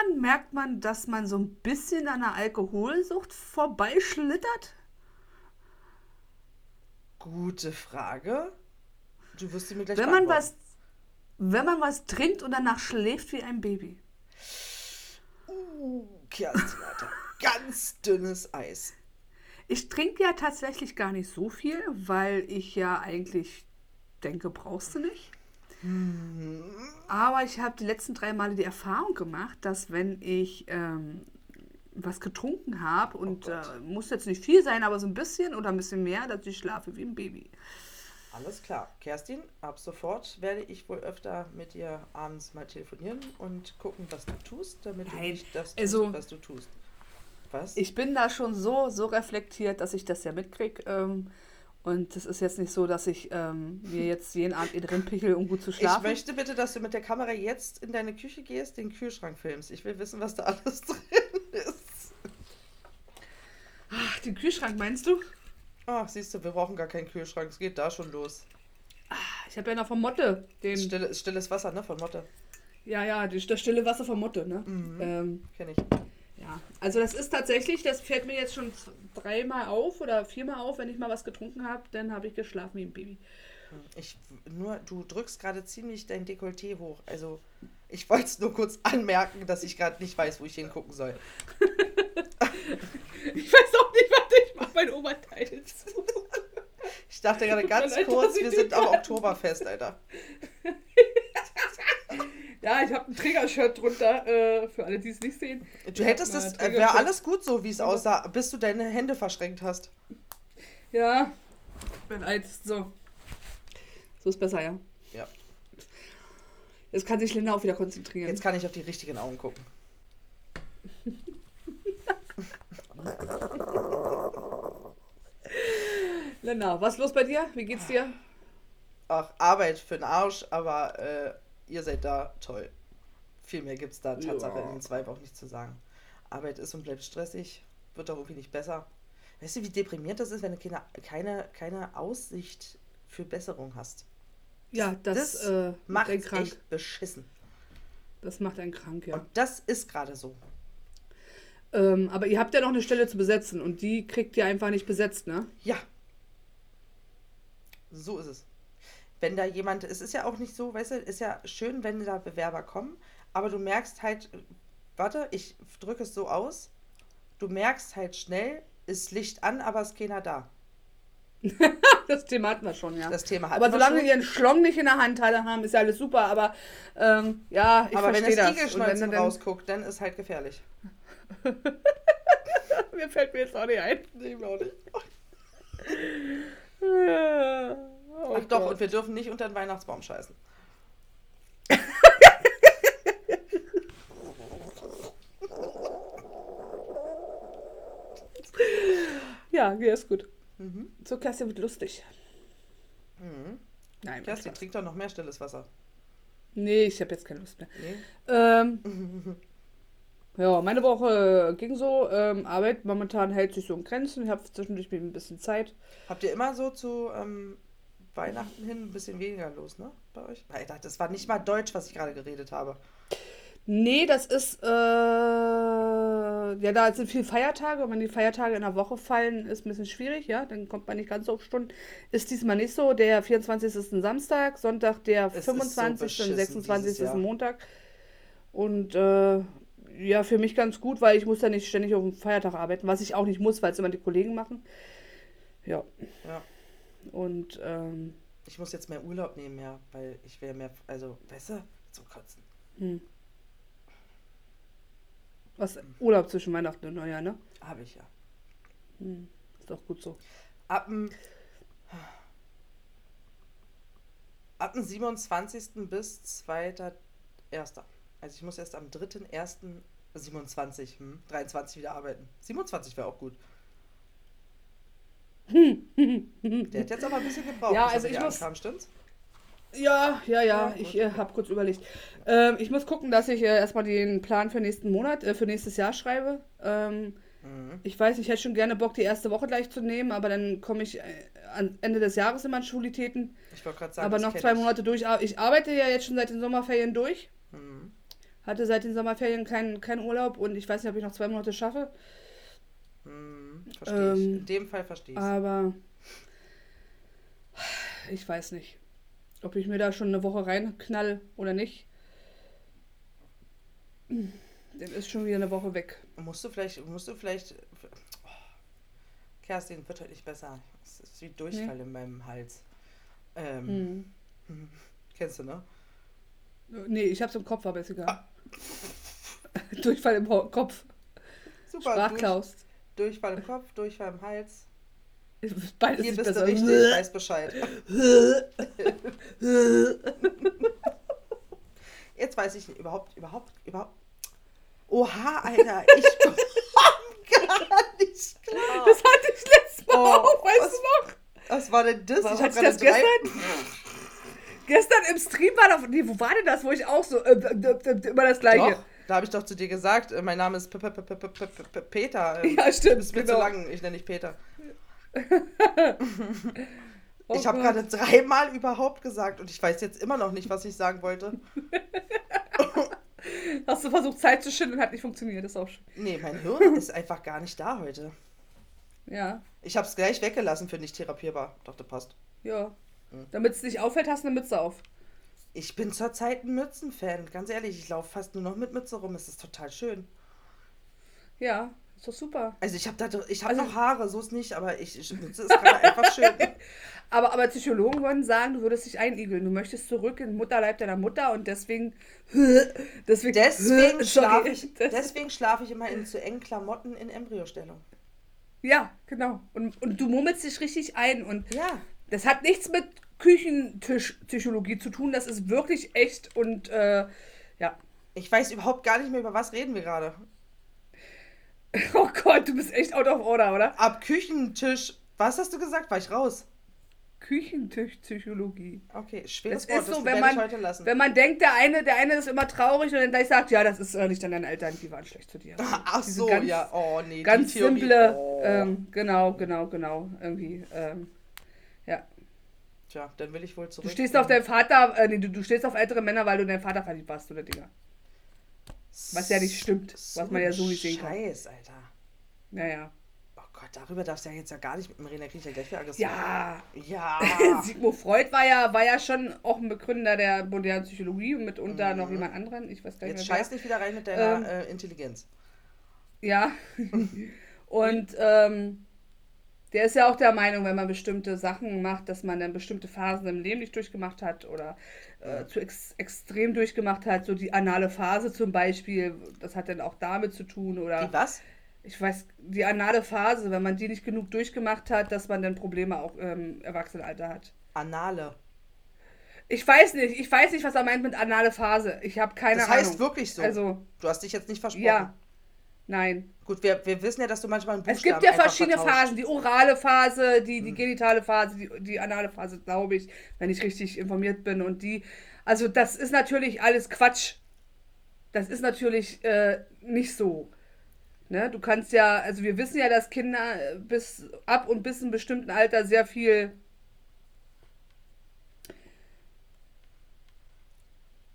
woran merkt man, dass man so ein bisschen an der Alkoholsucht vorbeischlittert? Gute Frage. Du wirst sie mir gleich Wenn man, was, wenn man was trinkt und danach schläft wie ein Baby. Uh, Kerstin, Alter. Ganz dünnes Eis. Ich trinke ja tatsächlich gar nicht so viel, weil ich ja eigentlich denke, brauchst du nicht. Aber ich habe die letzten drei Male die Erfahrung gemacht, dass wenn ich ähm, was getrunken habe und Oh äh, muss jetzt nicht viel sein, aber so ein bisschen oder ein bisschen mehr, dass ich schlafe wie ein Baby. Alles klar. Kerstin, ab sofort werde ich wohl öfter mit dir abends mal telefonieren und gucken, was du tust, damit du Nein, nicht das tust, also- was du tust. Was? Ich bin da schon so, so reflektiert, dass ich das ja mitkriege. Ähm, und es ist jetzt nicht so, dass ich ähm, mir jetzt jeden Abend in drin pichel, um gut zu Ich schlafen. möchte bitte, dass du mit der Kamera jetzt in deine Küche gehst, den Kühlschrank filmst. Ich will wissen, was da alles drin ist. Ach, den Kühlschrank meinst du? Ach, siehst du, wir brauchen gar keinen Kühlschrank. Es geht da schon los. Ich habe ja noch von Motte den. Stille, stilles Wasser, ne, von Motte. Ja, ja, das stille Wasser von Motte, ne? Mhm. Ähm, Kenn ich. Ja, also das ist tatsächlich, das fällt mir jetzt schon dreimal auf oder viermal auf, wenn ich mal was getrunken habe, dann habe ich geschlafen wie ein Baby. Ich, nur, du drückst gerade ziemlich dein Dekolleté hoch. Also, ich wollte es nur kurz anmerken, dass ich gerade nicht weiß, wo ich hingucken soll. Ich weiß auch nicht, was ich mache, mein Oberteil zu. Ich dachte gerade ganz kurz, wir sind am. Oktoberfest, Alter. Ja, ich habe ein Trägershirt drunter, äh, für alle, die es nicht sehen. Du hättest es, Träger- wäre alles gut so, wie es aussah, bis du deine Hände verschränkt hast. Ja, bin alt. So. So ist besser, ja. Ja. Jetzt kann sich Linda auch wieder konzentrieren. Jetzt kann ich auf die richtigen Augen gucken. Linda, was ist los bei dir? Wie geht's dir? Ach, Arbeit für den Arsch, aber äh, ihr seid da toll. Viel mehr gibt es da Tatsache Ja. in den zwei Wochen nicht zu sagen. Arbeit ist und bleibt stressig, wird auch irgendwie nicht besser. Weißt du, wie deprimiert das ist, wenn du keine, keine, keine Aussicht für Besserung hast? Ja, das, Das äh, macht Macht einen krank. echt beschissen. Das macht einen krank, ja. Und das ist gerade so. Ähm, aber ihr habt ja noch eine Stelle zu besetzen und die kriegt ihr einfach nicht besetzt, ne? Ja. So ist es. Wenn da jemand, es ist ja auch nicht so, weißt du, ist ja schön, wenn da Bewerber kommen, aber du merkst halt, warte, ich drücke es so aus, du merkst halt schnell, ist Licht an, aber ist keiner da. Das Thema hatten wir schon, ja. Das Thema hatten aber solange die ihren Schlong nicht in der Hand haben, ist ja alles super. Aber ähm, ja, ich aber wenn verstehe das das. Und wenn Igelschnolzen dann, rausguckt, dann ist halt gefährlich. mir fällt mir jetzt auch nicht ein. Nee, mir auch nicht. Oh Ach doch, Gott. und wir dürfen nicht unter den Weihnachtsbaum scheißen. Ja, ja, ist gut. Mhm. So, Kerstin wird lustig. Mhm. Nein, Kerstin, trink doch noch mehr stilles Wasser. Nee, ich habe jetzt keine Lust mehr. Nee? Ähm, ja, meine Woche ging so. Ähm, Arbeit momentan hält sich so in Grenzen. Ich habe zwischendurch ein bisschen Zeit. Habt ihr immer so zu ähm, Weihnachten hin ein bisschen weniger los, ne? Bei euch? Das war nicht mal Deutsch, was ich gerade geredet habe. Nee, das ist, äh, ja, da sind viele Feiertage und wenn die Feiertage in der Woche fallen, ist ein bisschen schwierig, ja, dann kommt man nicht ganz so auf Stunden. Ist diesmal nicht so, der 24. ist ein Samstag, Sonntag der Es ist so 25. beschissen und 26. dieses ist ein Montag. Und, äh, ja, für mich ganz gut, weil ich muss ja nicht ständig auf dem Feiertag arbeiten, was ich auch nicht muss, weil es immer die Kollegen machen. Ja, Ja. Und, ähm, Ich muss jetzt mehr Urlaub nehmen, ja, weil ich will mehr, also, du, zum Kotzen. hm. Was, Urlaub zwischen Weihnachten und Neujahr, ne? Habe ich ja. Hm. Ist doch gut so. Ab dem, ab dem 27. bis 2.1. Also ich muss erst am 3.1. 27, hm, 23 wieder arbeiten. 27 wäre auch gut. Der hat jetzt aber ein bisschen gebraucht, Ja, bis er also ich muss- ankam, stimmt's? Ja, ja, ja, ich äh, habe kurz überlegt. Ähm, ich muss gucken, dass ich äh, erstmal den Plan für nächsten Monat, äh, für nächstes Jahr schreibe. Ähm, Mhm. ich weiß, ich hätte schon gerne Bock, die erste Woche gleich zu nehmen, aber dann komme ich äh, am Ende des Jahres in meine Schulitäten. Ich wollte gerade sagen, aber noch zwei ich. Monate durch. Ich arbeite ja jetzt schon seit den Sommerferien durch. Mhm. Hatte seit den Sommerferien keinen kein Urlaub und ich weiß nicht, ob ich noch zwei Monate schaffe. Hm, verstehe ich. Ähm, In dem Fall verstehe ich Aber ich weiß nicht, ob ich mir da schon eine Woche reinknall oder nicht. Dann ist schon wieder eine Woche weg. Musst du vielleicht, musst du vielleicht. Oh, Kerstin, wird heute nicht besser. Es ist wie Durchfall in meinem Hals. Ähm, Hm. Kennst du, ne? Nee, ich hab's im Kopf, aber ist egal. Durchfall im Kopf. Super. Sprachklaus. Durch, Durchfall im Kopf, Durchfall im Hals. Beides Hier ist bist du besser. richtig, weiß Bescheid. Jetzt weiß ich nicht, überhaupt, überhaupt, überhaupt. Oha, Alter, ich komm gar nicht klar. Das hatte ich letztes Mal Oh, auch, weißt was- du noch? Was war denn das? Was, hab hatte ich das gestern? Gestern im Stream war doch, nee, wo war denn das, wo ich auch so, äh, äh, äh, immer das Gleiche. Doch, da habe ich doch zu dir gesagt, äh, mein Name ist Peter. Ja, stimmt, ist mir genau. zu lang, ich nenne dich Peter. Oh ich habe Gott. gerade dreimal überhaupt gesagt und ich weiß jetzt immer noch nicht, was ich sagen wollte. Hast du versucht, Zeit zu schinden und hat nicht funktioniert, das ist auch schön. Nee, mein Hirn ist einfach gar nicht da heute. Ja, Ich habe es gleich weggelassen für nicht therapierbar. Dachte, passt. ja. Hm. Damit es nicht auffällt, hast du eine Mütze auf. Ich bin zurzeit ein Mützenfan. Ganz ehrlich, ich laufe fast nur noch mit Mütze rum. Es ist total schön. Ja, ist doch super. Also ich habe da, ich habe Also- noch Haare, so ist nicht, aber ich, ich Mütze ist gerade einfach schön. Aber, aber Psychologen würden sagen, du würdest dich einigeln. Du möchtest zurück in den Mutterleib deiner Mutter und deswegen. Deswegen, Deswegen schlafe ich, deswegen schlafe ich immer in zu engen Klamotten in Embryostellung. Ja, genau. Und, und du murmelst dich richtig ein. Und Ja, das hat nichts mit Küchentischpsychologie zu tun. Das ist wirklich echt und äh, ja. ich weiß überhaupt gar nicht mehr, über was reden wir gerade. Oh Gott, du bist echt out of order, oder? Ab Küchentisch, was hast du gesagt? War ich raus? Küchentischpsychologie. Okay, schweres Das Wort, ist so, wenn man, heute lassen. wenn man denkt, der eine, der eine ist immer traurig und dann gleich sagt, ja, das ist äh, nicht an deinen Eltern, die waren schlecht zu dir. Ach Diese so, ganz- ja. Oh nee, Ganz simple, Oh. ähm, genau, genau, genau, irgendwie, ähm, ja. Tja, dann will ich wohl zurück. Du stehst auf deinen Vater, äh, nee, du, du stehst auf ältere Männer, weil du in deinen Vater verliebt warst, oder Dinger. Was ja nicht stimmt, was man ja so nicht sehen kann. Scheiß, Alter. Naja. Oh Gott, darüber darfst du ja jetzt ja gar nicht mit dem reden, da krieg ich ja gleich wieder aggressiv. Ja, Ja. Sigmund Freud war ja, war ja schon auch ein Begründer der modernen Psychologie und mitunter noch jemand anderen. Ich weiß gar nicht Jetzt mehr. wer. scheiß nicht wieder rein mit deiner Ähm, äh, Intelligenz. Ja. und ähm, der ist ja auch der Meinung, wenn man bestimmte Sachen macht, dass man dann bestimmte Phasen im Leben nicht durchgemacht hat oder äh, zu ex extrem durchgemacht hat. So die anale Phase zum Beispiel, das hat dann auch damit zu tun. Oder Die was? ich weiß, die anale Phase, wenn man die nicht genug durchgemacht hat, dass man dann Probleme auch im Erwachsenenalter hat. Anale. Ich weiß nicht, ich weiß nicht, was er meint mit anale Phase. Ich habe keine das Ahnung. heißt wirklich so. Also, du hast dich jetzt nicht versprochen. ja. Nein. Gut, wir, wir wissen ja, dass du manchmal einen Es Buchstaben gibt ja verschiedene vertauscht. Hm. Phasen. Die orale Phase, die, die genitale Phase, die, die anale Phase, glaube ich, wenn ich richtig informiert bin. Und die, also das ist natürlich alles Quatsch. Das ist natürlich äh, nicht so. Ne? Du kannst ja, also wir wissen ja, dass Kinder bis ab und bis einem bestimmten Alter sehr viel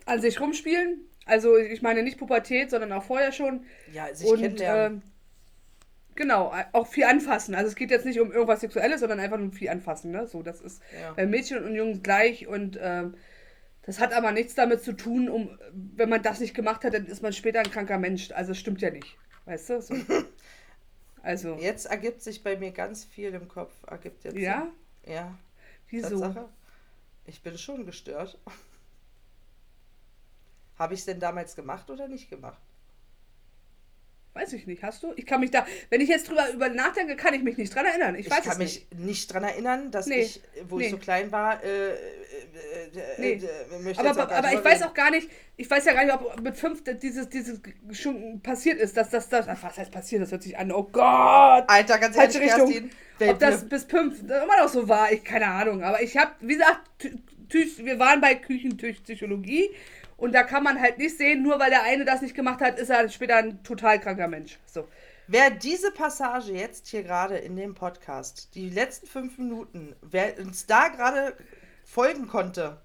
an sich rumspielen. Also ich meine nicht Pubertät, sondern auch vorher schon. Ja, sich Und kennenlernen. ähm, genau, auch viel anfassen. Also es geht jetzt nicht um irgendwas Sexuelles, sondern einfach um viel anfassen. Ne? So, das ist Ja. bei Mädchen und Jungen gleich und ähm, das hat aber nichts damit zu tun, um wenn man das nicht gemacht hat, dann ist man später ein kranker Mensch. Also es stimmt ja nicht. Weißt du? So. Also, Jetzt ergibt sich bei mir ganz viel im Kopf. Ergibt jetzt ja? Sinn. Ja. Wieso? Tatsache. Ich bin schon gestört. Habe ich es denn damals gemacht oder nicht gemacht? Weiß ich nicht. Hast du? Ich kann mich da, wenn ich jetzt drüber über nachdenke, kann ich mich nicht dran erinnern. Ich, Ich, weiß kann es mich nicht. nicht, dran erinnern, dass Nee. ich, wo Nee. ich so klein war, äh, äh, äh, Nee. äh, möchte Aber, aber, aber nicht ich weiß auch gar nicht, ich weiß ja gar nicht, ob mit fünf dieses, dieses schon passiert ist, dass das, das, was heißt passiert, das hört sich an, oh Gott! Alter, ganz Falsche Richtung. Kerstin. Ob das bis fünf immer noch so war, ich keine Ahnung. Aber ich habe, wie gesagt, wir waren bei Küchentischpsychologie und da kann man halt nicht sehen, nur weil der eine das nicht gemacht hat, ist er später ein total kranker Mensch. So. Wer diese Passage jetzt hier gerade in dem Podcast, die letzten fünf Minuten, wer uns da gerade folgen konnte,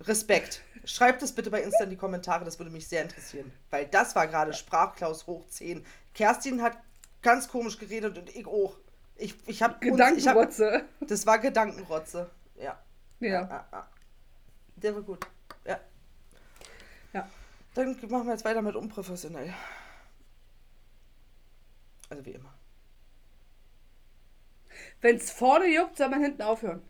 Respekt. Schreibt es bitte bei Insta in die Kommentare, das würde mich sehr interessieren. Weil das war gerade Sprachklaus hoch 10. Kerstin hat ganz komisch geredet und ich auch. Ich, ich habe Gedankenrotze. Hab, das war Gedankenrotze. Ja. Ja. ja, ja. Der war gut. Dann machen wir jetzt weiter mit unprofessionell. Also wie immer. Wenn es vorne juckt, soll man hinten aufhören.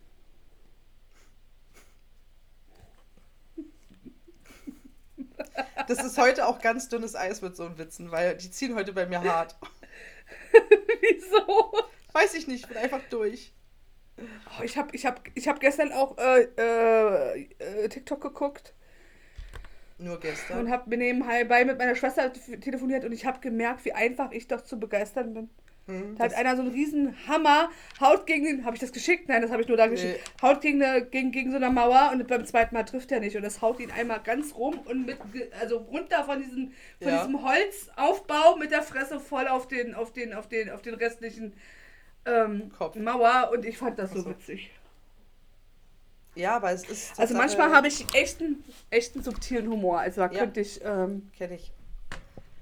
Das ist heute auch ganz dünnes Eis mit so einem Witzen, weil die ziehen heute bei mir hart. Wieso? Weiß ich nicht, bin einfach durch. Oh, ich habe ich hab, ich hab gestern auch äh, äh, äh, TikTok geguckt. Nur gestern. Und habe mir nebenbei mit meiner Schwester telefoniert und ich habe gemerkt, wie einfach ich doch zu begeistern bin. Hm, da hat einer so einen riesen Hammer, haut gegen den, habe ich das geschickt? Nein, das habe ich nur da nee. geschickt. Haut gegen, eine, gegen, gegen so eine Mauer und beim zweiten Mal trifft er nicht. Und das haut ihn einmal ganz rum und mit, also runter von diesem, von ja. diesem Holzaufbau mit der Fresse voll auf den, auf den, auf den, auf den restlichen ähm, Mauer. Und ich fand das so, so witzig. Ja, aber es ist. Also manchmal habe ich echten, echten subtilen Humor. Also da ja. könnte ich. Ähm, Kenne ich.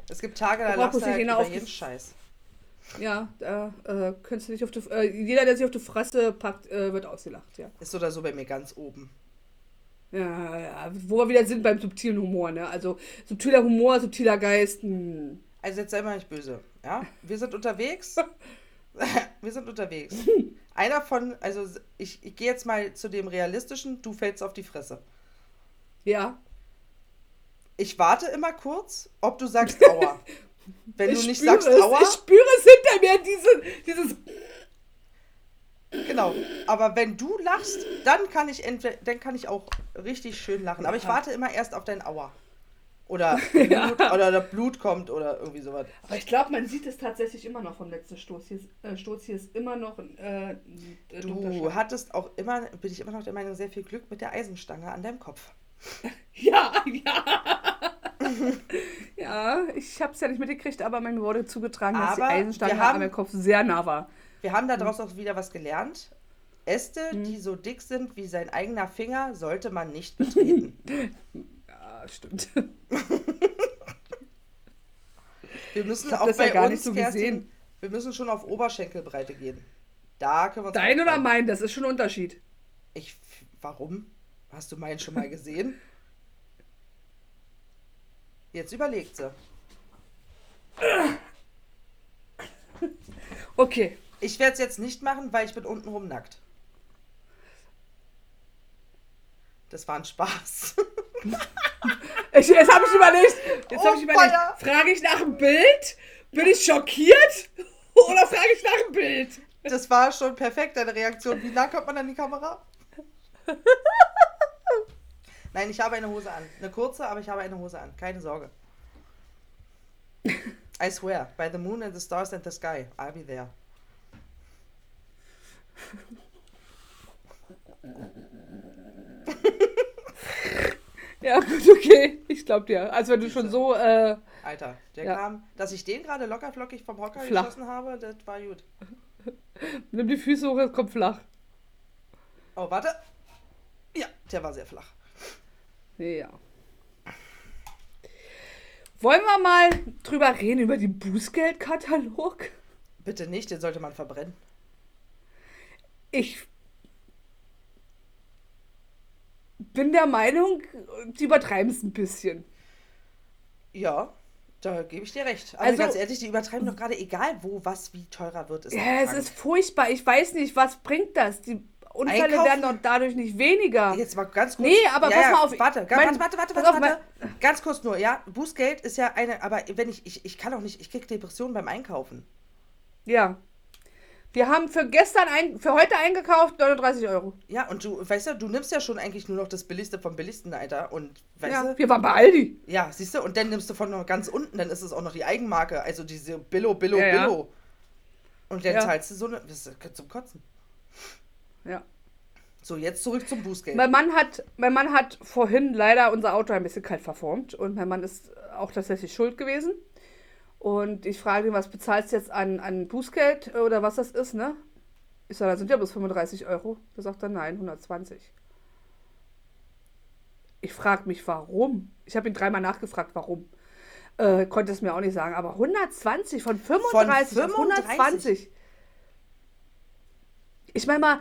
Es gibt Tage, da lachst du halt über jeden Scheiß. Ja, da äh, könntest du nicht auf die, äh, jeder, der sich auf die Fresse packt, äh, wird ausgelacht, ja. Ist oder so bei mir ganz oben. Ja, ja, wo wir wieder sind beim subtilen Humor, ne? Also subtiler Humor, subtiler Geist. Mh. Hm. Also jetzt sei mal nicht böse, ja? Wir sind unterwegs. wir sind unterwegs. Einer von, also ich, ich gehe jetzt mal zu dem realistischen, du fällst auf die Fresse. Ja. Ich warte immer kurz, ob du sagst Aua. Wenn ich du nicht sagst es, Aua. Ich spüre es hinter mir, diese, dieses. Genau. Aber wenn du lachst, dann kann ich entweder, dann kann ich auch richtig schön lachen. Aber ich warte immer erst auf dein Aua. Oder Blut, ja. oder der Blut kommt oder irgendwie sowas. Aber ich glaube, man sieht es tatsächlich immer noch vom letzten Stoß. Hier ist, äh, Stoß hier ist immer noch äh, äh Du hattest auch immer, bin ich immer noch der Meinung, sehr viel Glück mit der Eisenstange an deinem Kopf. ja, ja. ja, ich habe es ja nicht mitgekriegt, aber mir wurde zugetragen, aber dass die Eisenstange haben, an meinem Kopf sehr nah war. Wir haben daraus auch wieder was gelernt. Äste, hm. die so dick sind wie sein eigener Finger, sollte man nicht betreten. Ja, stimmt. wir müssen auch bei ja uns, so Kerstin, wir müssen schon auf Oberschenkelbreite gehen. Da können wir Dein oder mein, das ist schon ein Unterschied. Ich, warum? Hast du meinen schon mal gesehen? Jetzt überlegt sie. Okay. Ich werde es jetzt nicht machen, weil ich bin untenrum nackt. Das war ein Spaß. ich, jetzt habe ich überlegt. Jetzt oh, habe ich überlegt. Frage ich nach dem Bild? Bin ich schockiert? Oder frage ich nach dem Bild? Das war schon perfekt, deine Reaktion. Wie nah kommt man an die Kamera? Nein, ich habe eine Hose an. Eine kurze, aber ich habe eine Hose an. Keine Sorge. I swear, by the moon and the stars and the sky, I'll be there. Ja, gut, okay. Ich glaube dir. Also wenn du schon so. Äh, Alter, der ja. kam, dass ich den gerade lockerflockig vom Hocker flach. geschossen habe, das war gut. Nimm die Füße hoch, es kommt flach. Oh, warte. Ja, der war sehr flach. Ja. Wollen wir mal drüber reden, über den Bußgeldkatalog? Bitte nicht, den sollte man verbrennen. Ich bin der Meinung, die übertreiben es ein bisschen. Ja, da gebe ich dir recht. Aber also, ganz ehrlich, die übertreiben doch gerade egal, wo was wie teurer wird. Ist ja, es ist furchtbar. Ich weiß nicht, was bringt das? Die Unfälle Einkaufen. werden doch dadurch nicht weniger. Jetzt mal ganz kurz. Nee, aber ja, pass mal auf. Warte, mein, warte, warte, warte, warte, Ganz kurz nur, ja. Bußgeld ist ja eine, aber wenn ich, ich, ich kann auch nicht, ich kriege Depressionen beim Einkaufen. Ja. Wir haben für gestern, ein, für heute eingekauft 39 Euro. Ja, und du, weißt du, du nimmst ja schon eigentlich nur noch das Billigste vom Billigsten, Alter. Und, weißt ja, du? wir waren bei Aldi. Ja, siehst du, und dann nimmst du von noch ganz unten, dann ist es auch noch die Eigenmarke, also diese Billo, Billo, ja, Billo. Ja. Und dann zahlst du so eine, das ist zum Kotzen. Ja. So, jetzt zurück zum Bußgeld. Mein Mann hat, mein Mann hat vorhin leider unser Auto ein bisschen kalt verformt und mein Mann ist auch tatsächlich schuld gewesen. Und ich frage ihn, was bezahlst du jetzt an, an Bußgeld oder was das ist, ne? Ich sage, da sind ja bloß 35 Euro. Da sagt er, nein, 120. Ich frage mich, warum. Ich habe ihn dreimal nachgefragt, warum. Äh, konnte es mir auch nicht sagen. Aber 120 von 35, Von auf 120. Ich meine mal,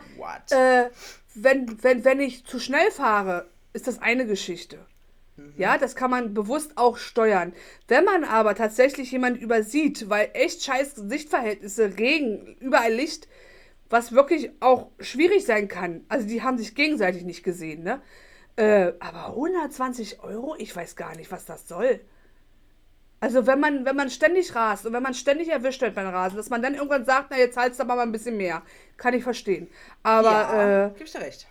äh, wenn, wenn, wenn ich zu schnell fahre, ist das eine Geschichte. Ja, das kann man bewusst auch steuern. Wenn man aber tatsächlich jemanden übersieht, weil echt scheiß Sichtverhältnisse, Regen, überall Licht, was wirklich auch schwierig sein kann. Also die haben sich gegenseitig nicht gesehen, ne? Äh, aber 120 Euro, ich weiß gar nicht, was das soll. Also wenn man, wenn man ständig rast und wenn man ständig erwischt wird beim Rasen, dass man dann irgendwann sagt, na jetzt zahlst du aber mal ein bisschen mehr. Kann ich verstehen. Aber, ja, äh, gibst du recht.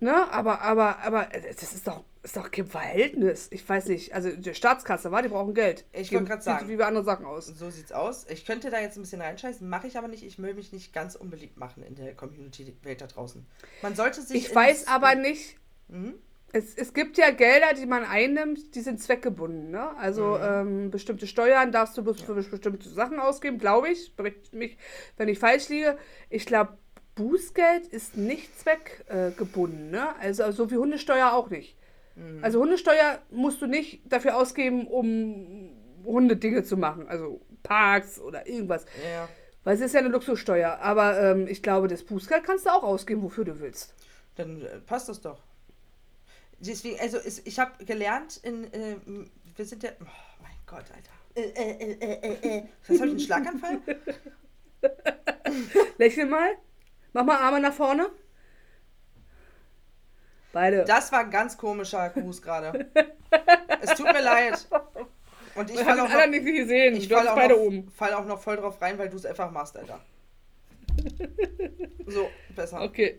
ne, aber, aber, aber, äh, das ist doch, ist doch kein Verhältnis. Ich weiß nicht. Also die Staatskasse, war, die brauchen Geld. Ich wollte sieht sagen. Wie bei anderen Sachen aus. So sieht's aus. Ich könnte da jetzt ein bisschen reinscheißen, mache ich aber nicht. Ich will mich nicht ganz unbeliebt machen in der Community-Welt da draußen. Man sollte sich. Ich weiß aber nicht, Mhm. es, es gibt ja Gelder, die man einnimmt, die sind zweckgebunden. Ne? Mhm. Also ähm, bestimmte Steuern darfst du bloß für bestimmte Sachen ausgeben, glaube ich. Mich, wenn ich falsch liege. Ich glaube, Bußgeld ist nicht zweckgebunden. Äh, gebunden, ne? Also so wie Hundesteuer auch nicht. Mhm. Also Hundesteuer musst du nicht dafür ausgeben, um Hundedinge zu machen. Also Parks oder irgendwas. Ja. Weil es ist ja eine Luxussteuer. Aber ähm, ich glaube, das Bußgeld kannst du auch ausgeben, wofür du willst. Dann äh, passt das doch. Deswegen, also ich habe gelernt in, äh, wir sind ja, oh mein Gott, Alter. Äh, äh, äh, äh, äh, äh. Was habe ich einen Schlaganfall? Lächel mal. Mach mal Arme nach vorne. Beide. Das war ein ganz komischer Gruß gerade. Es tut mir leid. Und ich falle habe auch, noch, nicht gesehen. ich fall auch, beide noch, oben. fall auch noch voll drauf rein, weil du es einfach machst, Alter. So, besser. Okay.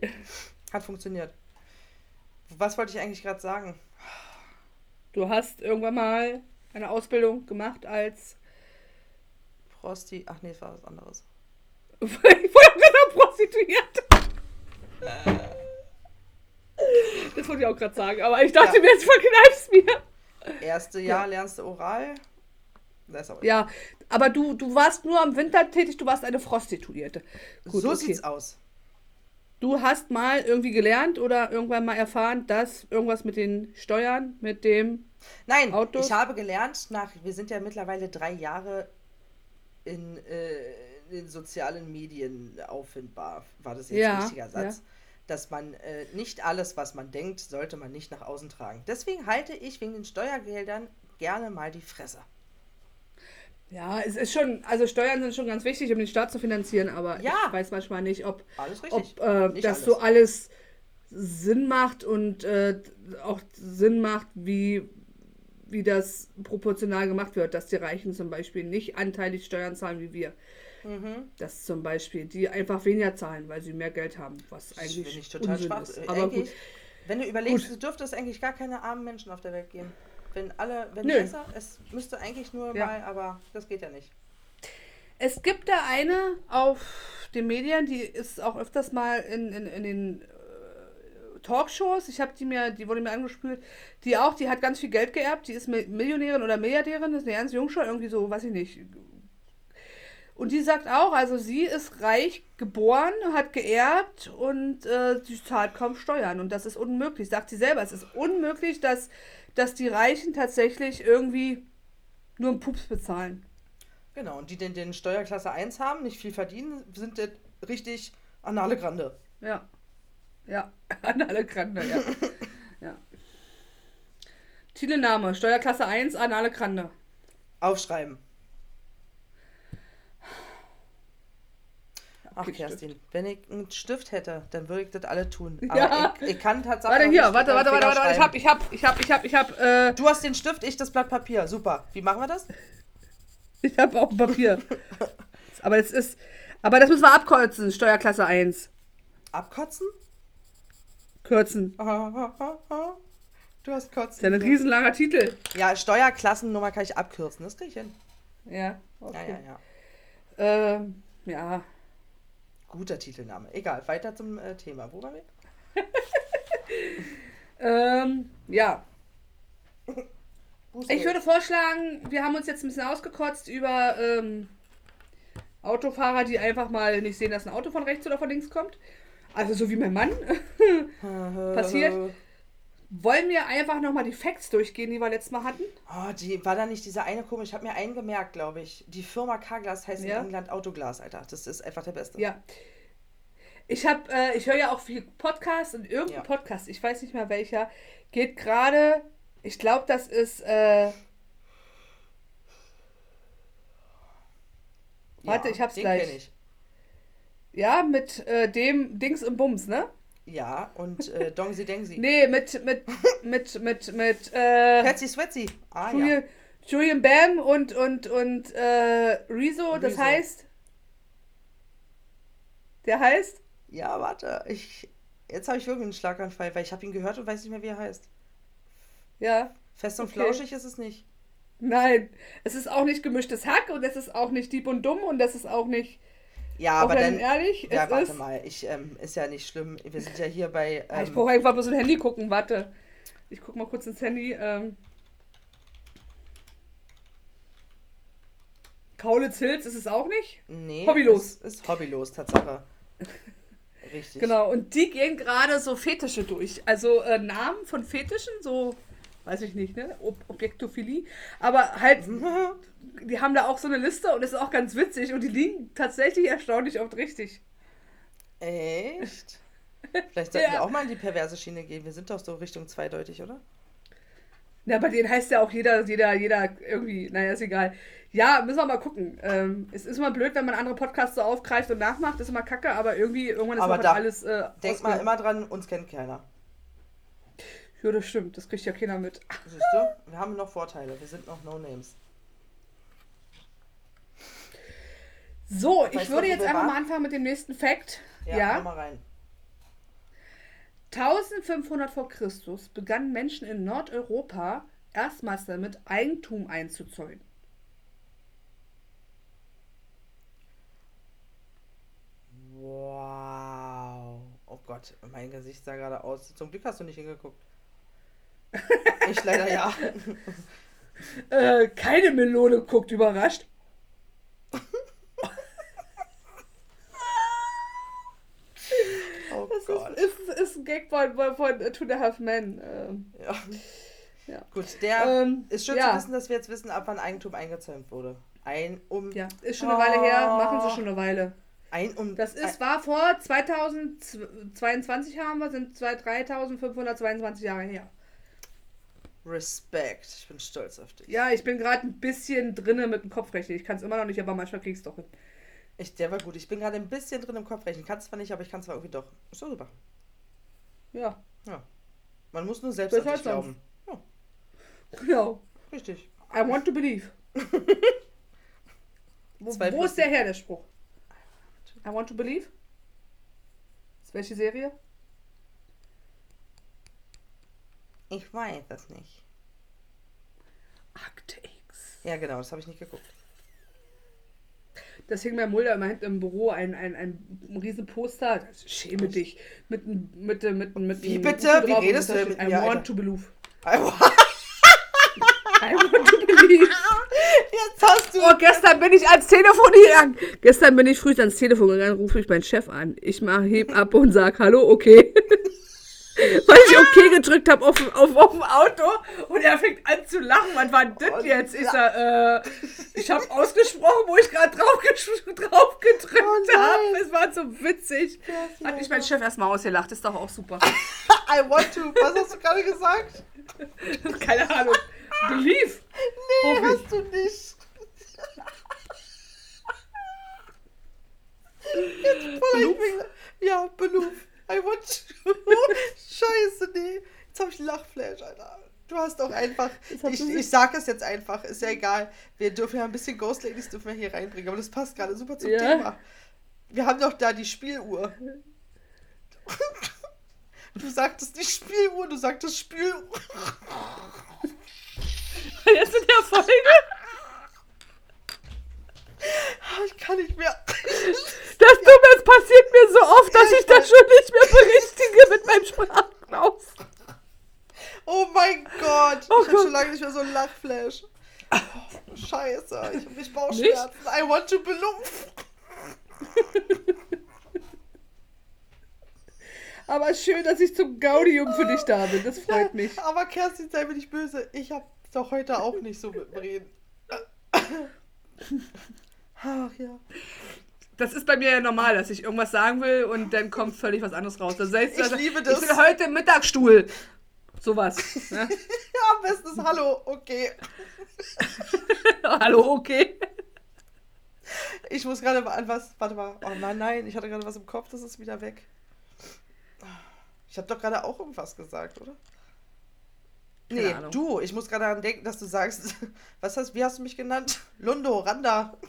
Hat funktioniert. Was wollte ich eigentlich gerade sagen? Du hast irgendwann mal eine Ausbildung gemacht als. Prosti. Ach nee, das war was anderes. ich wollte gerade Prostituiert. Das wollte ich auch gerade sagen. Aber ich dachte Ja. mir, jetzt verkneifst mir. Erste Jahr lernst du oral. Aber Ja, aber du, du warst nur am Winter tätig, du warst eine Prostituierte. Gut, so okay. sieht's aus. Du hast mal irgendwie gelernt oder irgendwann mal erfahren, dass irgendwas mit den Steuern, mit dem. Nein, Autos? ich habe gelernt, nach, wir sind ja mittlerweile drei Jahre in, äh, in sozialen Medien auffindbar, war das jetzt Ja, ein richtiger Satz, dass man äh, nicht alles, was man denkt, sollte man nicht nach außen tragen. Deswegen halte ich wegen den Steuergeldern gerne mal die Fresse. Ja, es ist schon, also Steuern sind schon ganz wichtig, um den Staat zu finanzieren, aber Ja. ich weiß manchmal nicht, ob, ob äh, Nicht das alles. so alles Sinn macht und äh, auch Sinn macht, wie, wie das proportional gemacht wird, dass die Reichen zum Beispiel nicht anteilig Steuern zahlen wie wir. Mhm. Das zum Beispiel, die einfach weniger zahlen, weil sie mehr Geld haben, was Das eigentlich finde ich total Unsinn schwach. ist. Äh, Aber gut. Wenn du überlegst, es dürfte es eigentlich gar keine armen Menschen auf der Welt geben. Wenn alle, wenn Nö. besser, es müsste eigentlich nur Ja. mal, aber das geht ja nicht. Es gibt da eine auf den Medien, die ist auch öfters mal in, in, in den äh, Talkshows. Ich habe die mir, die wurde mir angespült, die auch, die hat ganz viel Geld geerbt, die ist Mi- Millionärin oder Milliardärin, das ist eine Ernst Jungschau, irgendwie so, weiß ich nicht. Und die sagt auch, also sie ist reich geboren, hat geerbt und äh, sie zahlt kaum Steuern. Und das ist unmöglich, sagt sie selber. Es ist unmöglich, dass, dass die Reichen tatsächlich irgendwie nur einen Pups bezahlen. Genau, und die den, den Steuerklasse 1 haben, nicht viel verdienen, sind richtig anale Grande. Ja. Ja, an alle Grande, ja. ja. Titelname, Steuerklasse 1 an alle Grande. Aufschreiben. Ach, Kerstin, wenn ich einen Stift hätte, dann würde ich das alle tun. Ja. Aber ich, ich kann tatsächlich. Warte hier, warte, warte, warte, warte, ich hab, ich hab, ich hab, ich hab, ich hab, äh, Du hast den Stift, ich das Blatt Papier. Super. Wie machen wir das? ich hab auch ein Papier. aber das ist, aber das müssen wir abkürzen, Steuerklasse 1. Abkotzen? Kürzen. Du hast Das ist Kotzen. ja ein riesenlanger Titel. Ja, Steuerklassennummer kann ich abkürzen. Das kriege ich hin. Ja, Ja, okay. ja, ja. Ähm, ja. Guter Titelname. Egal, weiter zum äh, Thema. Wo waren wir? Ähm, ja. Ich würde vorschlagen, wir haben uns jetzt ein bisschen ausgekotzt über ähm, Autofahrer, die einfach mal nicht sehen, dass ein Auto von rechts oder von links kommt. Also so wie mein Mann. passiert. Wollen wir einfach nochmal die Facts durchgehen, die wir letztes Mal hatten? Oh, die war da nicht dieser eine komisch. Ich habe mir einen gemerkt, glaube ich. Die Firma Carglass heißt Ja. in England Autoglas, Alter. Das ist einfach der Beste. Ja. Ich habe, äh, ich höre ja auch viel Podcasts und irgendein Ja. Podcast, ich weiß nicht mehr welcher, geht gerade, ich glaube, das ist, äh, Warte, ich hab's gleich. ich. ja, mit äh, dem Dings im Bums, ne? Ja, und äh, Dongsi Dengsi. Nee, mit, mit, mit, mit, mit, äh, Patsy Sweatsy. Ah, ja. Julian, Julian Bam und, und, und, äh, Rezo, das Rezo. heißt, der heißt, Ja, warte. Ich, jetzt habe ich wirklich einen Schlaganfall, weil ich habe ihn gehört und weiß nicht mehr, wie er heißt. ja, Fest und Okay. flauschig ist es nicht. Nein, es ist auch nicht gemischtes Hack und es ist auch nicht Dieb und Dumm und das ist auch nicht. Ja, aber dann. ehrlich, Ja, warte ist. mal. Ich, ähm, ist ja nicht schlimm. Wir sind ja hier bei. Ah, ich Ähm, brauche einfach bloß ein Handy gucken, warte. Ich guck mal kurz ins Handy. Ähm. Kaulitz Hills ist es auch nicht? nee, hobbylos. Ist, ist hobbylos, Tatsache. Richtig. Genau, und die gehen gerade so Fetische durch. Also äh, Namen von Fetischen, so, weiß ich nicht, ne? Ob Objektophilie. Aber halt, die haben da auch so eine Liste und das ist auch ganz witzig und die liegen tatsächlich erstaunlich oft richtig. Echt? Vielleicht sollten Ja. wir auch mal in die perverse Schiene gehen. Wir sind doch so Richtung zweideutig, oder? Ja, bei denen heißt ja auch jeder, jeder, jeder irgendwie, naja, ist egal. Ja, müssen wir mal gucken. Ähm, es ist immer blöd, wenn man andere Podcasts so aufgreift und nachmacht, ist immer kacke, aber irgendwie, irgendwann ist Aber da- alles. Äh, Denk mal immer dran, uns kennt keiner. Ja, das stimmt, das kriegt ja keiner mit. Siehst du? Wir haben noch Vorteile. Wir sind noch No-Names. So, Weißt ich würde jetzt einfach waren? mal anfangen mit dem nächsten Fact. Ja, Ja. mal rein. 1500 vor Christus begannen Menschen in Nordeuropa erstmals damit, Eigentum einzuzäunen. Wow. Oh Gott, mein Gesicht sah gerade aus. Zum Glück hast du nicht hingeguckt. Ich leider ja. Äh, keine Melone guckt überrascht. Oh Das Gott. ist, ist, ist ein Gag von, von, von Two and a Half Men. Ähm, Ja. Ja. Gut, der Ähm, ist schön ja. zu wissen, dass wir jetzt wissen, ab wann Eigentum eingezäunt wurde. Ein um. ja, ist schon eine Weile her, machen sie schon eine Weile. Ein um. Das ist, war vor 2022 haben wir, sind zwei- 3522 Jahre her. Respekt. Ich bin stolz auf dich. Ja, ich bin gerade ein bisschen drinne mit dem Kopfrechnen. Ich kann es immer noch nicht, aber manchmal krieg's doch hin. Ich, der war gut. Ich bin gerade ein bisschen drin im Kopf rechnen. Kann zwar nicht, aber ich kann zwar irgendwie doch. Ist doch super. Ja, Ja. Man muss nur selbst Das an sich glauben. Ja, genau. richtig. I want to believe. wo, wo ist der her, der Spruch? I want to believe? Ist welche Serie? Ich weiß das nicht. Akte X. Ja, genau, das habe ich nicht geguckt. Das hing bei Mulder immer hinten im Büro ein, ein, ein riesen Poster. Schäme dich. Mit einem mit, dem- mit, dem- mit Wie bitte? Wie redest du mit I mir, want Alter? to believe. Jetzt I want to believe. hast du. Oh, gestern bin ich ans Telefon gegangen. Gestern bin ich früh ans Telefon gegangen, rufe ich meinen Chef an. Ich mach, heb ab und sag, hallo, okay. Weil ich okay gedrückt habe auf, auf, auf dem Auto und er fängt an zu lachen. Was war das jetzt? Ich sag, äh, ich habe ausgesprochen, wo ich gerade drauf, drauf gedrückt Oh habe. Es war so witzig. Hat mich mein Chef erstmal ausgelacht. Ist doch auch super. I want to. Was hast du gerade gesagt? Keine Ahnung. Belief. Nee, Hoffe hast du nicht. Jetzt voll ich mich. Ja, Beluf. I want to. Scheiße, nee. Jetzt habe ich Lachflash, Alter. Du hast auch einfach. Ich, ich sag es jetzt einfach, ist ja egal. Wir dürfen ja ein bisschen Ghost Ladies dürfen wir hier reinbringen, aber das passt gerade super zum Ja. Thema. Wir haben doch da die Spieluhr. Du sagtest nicht Spieluhr, du sagtest Spieluhr. Jetzt in der Folge. Ah, Ich kann nicht mehr. Das Dumme, es passiert mir so oft, dass Ja, ich ich das schon nicht mehr berichtige mit meinem Sprachknauf. Oh mein Gott, Oh ich habe schon lange nicht mehr so einen Lachflash. Scheiße, ich habe mich Bauchschmerzen. I want to belump. Aber schön, dass ich zum Gaudium für dich da bin. Das freut mich. Aber Kerstin, sei mir nicht böse. Ich hab doch heute auch nicht so mit dem Reden. Ach ja. Das ist bei mir ja normal, dass ich irgendwas sagen will und dann kommt völlig was anderes raus. Das heißt, Ich also, liebe das. Ich will heute im Mittagsstuhl. Sowas. Ne? Ja, am besten ist Hallo, okay. Hallo, okay. Ich muss gerade mal an was. Warte mal. Oh nein, nein, ich hatte gerade was im Kopf, das ist wieder weg. Ich habe doch gerade auch irgendwas gesagt, oder? Keine Nee, Ahnung. du, ich muss gerade daran denken, dass du sagst, was hast, wie hast du mich genannt? Lundo, Randa.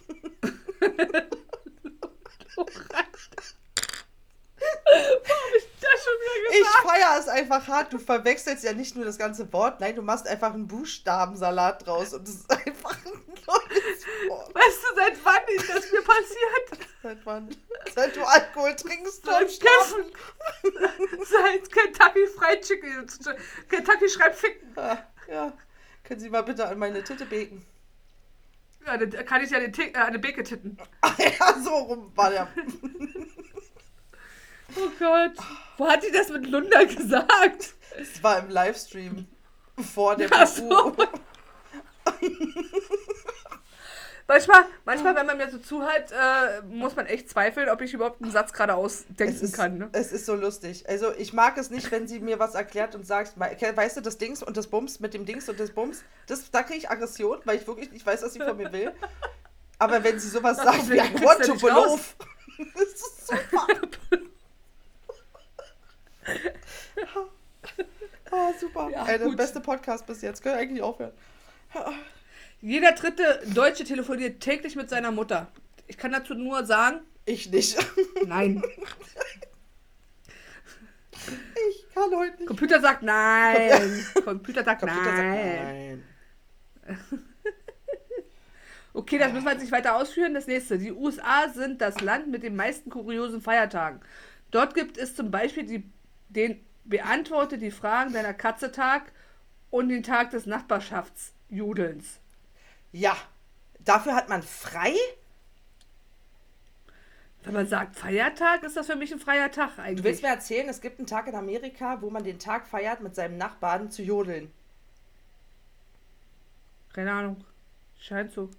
Das schon wieder Ich feiere es einfach hart. Du verwechselst ja nicht nur das ganze Wort, nein, du machst einfach einen Buchstabensalat draus und es ist einfach ein neues Wort. Weißt du, seit wann ist das mir passiert? Seit wann? Seit du Alkohol trinkst, du Seit gestern. Seit Kentucky Fried Chicken. Kentucky schreibt Ficken. Ja, ja. Können Sie mal bitte an meine Titte beten? Ja, dann kann ich ja eine, Tick- äh, eine Beke titten. Ach ja, so rum war der. Oh Gott. Wo hat die das mit Lunda gesagt? Es war im Livestream vor der Ach so. Manchmal, manchmal, wenn man mir so zuhört, äh, muss man echt zweifeln, ob ich überhaupt einen Satz gerade ausdenken ist, kann. Ne? es ist so lustig. Also ich mag es nicht, wenn sie mir was erklärt und sagt, weißt du, das Dings und das Bums mit dem Dings und das Bums, das, da kriege ich Aggression, weil ich wirklich nicht weiß, was sie von mir will. Aber wenn sie sowas sagt wie kriegst Want to. Below, das ist super. Ah, super. Ja, Ey, der beste Podcast bis jetzt. Können wir eigentlich aufhören. Jeder dritte Deutsche telefoniert täglich mit seiner Mutter. Ich kann dazu nur sagen, Ich nicht. nein. Ich kann heute nicht. Computer sagt nein. Computer sagt Computer sagt nein. nein. Okay, das müssen wir jetzt nicht weiter ausführen. Das nächste. Die USA sind das Land mit den meisten kuriosen Feiertagen. Dort gibt es zum Beispiel die, den Beantworte die Fragen deiner Katze Tag und den Tag des Nachbarschaftsjudelns. Ja, dafür hat man frei? Wenn man sagt Feiertag, ist das für mich ein freier Tag Du eigentlich. willst mir erzählen, es gibt einen Tag in Amerika, wo man den Tag feiert, mit seinem Nachbarn zu jodeln. Keine Ahnung. Scheint so.